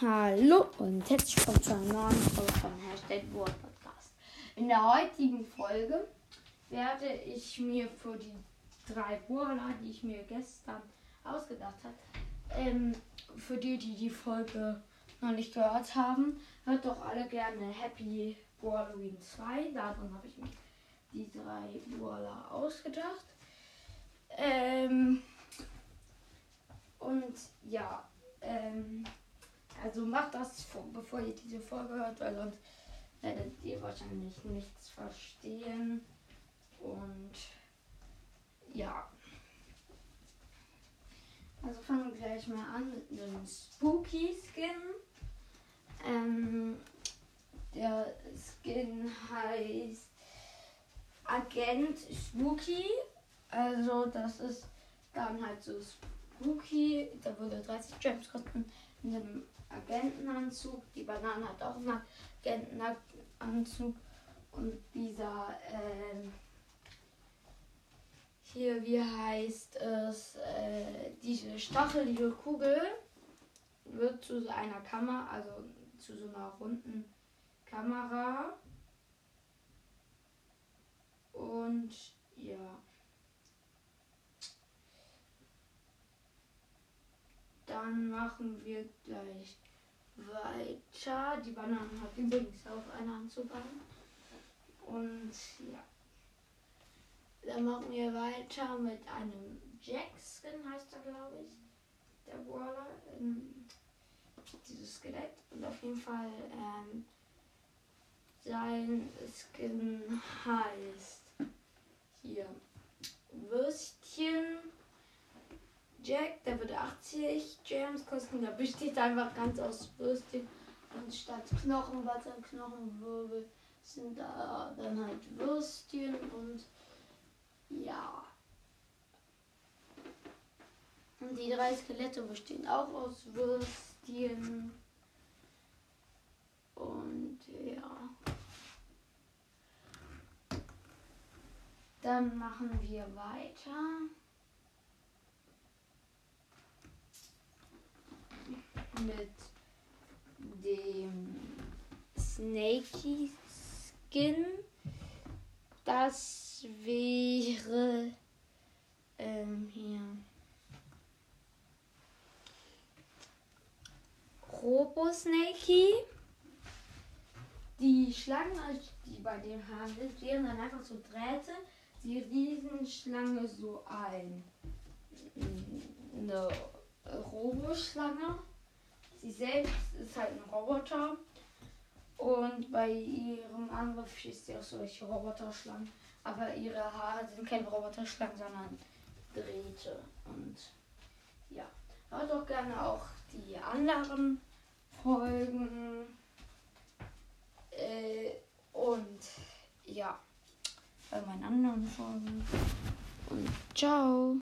Hallo und herzlich willkommen zu einer neuen Folge von Hashtag Word Podcast. In der heutigen Folge werde ich mir für die drei Brawler, die ich mir gestern ausgedacht habe, ähm, für die, die die Folge noch nicht gehört haben, hört doch alle gerne Happy Halloween 2. Davon habe ich mir die drei Brawler ausgedacht. Ähm, und ja, ähm, also macht das, bevor ihr diese Folge hört, weil sonst werdet ihr wahrscheinlich nichts verstehen. Und ja. Also fangen wir gleich mal an mit einem Spooky Skin. Ähm, der Skin heißt Agent Spooky. Also das ist dann halt so Spooky. Da würde 30 Gems kosten in einem Agentenanzug. Die Banane hat auch einen Agentenanzug. Und dieser, ähm, hier, wie heißt es, äh, diese stachelige Kugel wird zu einer Kamera, also zu so einer runden Kamera. Und ja. Dann machen wir gleich weiter. Die Banane hat übrigens auch eine Anzug an. Und ja. Dann machen wir weiter mit einem Jack-Skin, heißt er, glaube ich. Der Brawler. Ähm, dieses Skelett. Und auf jeden Fall ähm, sein Skin heißt hier Würstchen. Jack, der würde 80 Gems kosten. Der besteht einfach ganz aus Würstchen. Und statt Knochenwatte, Knochenwirbel sind da dann halt Würstchen und ja. Und die drei Skelette bestehen auch aus Würstchen. Und ja. Dann machen wir weiter. Mit dem Snakey Skin. Das wäre ähm, hier Robo Snakey. Die Schlangen, die bei dem handelt, wären dann einfach so Drähte, die Riesenschlange so ein. Eine Roboschlange. Selbst ist halt ein Roboter. Und bei ihrem Angriff schießt sie auch solche Roboterschlangen. Aber ihre Haare sind keine Roboterschlangen, sondern Drähte. Und ja, hört doch gerne auch die anderen Folgen. Äh, und ja, bei meinen anderen Folgen. Und ciao.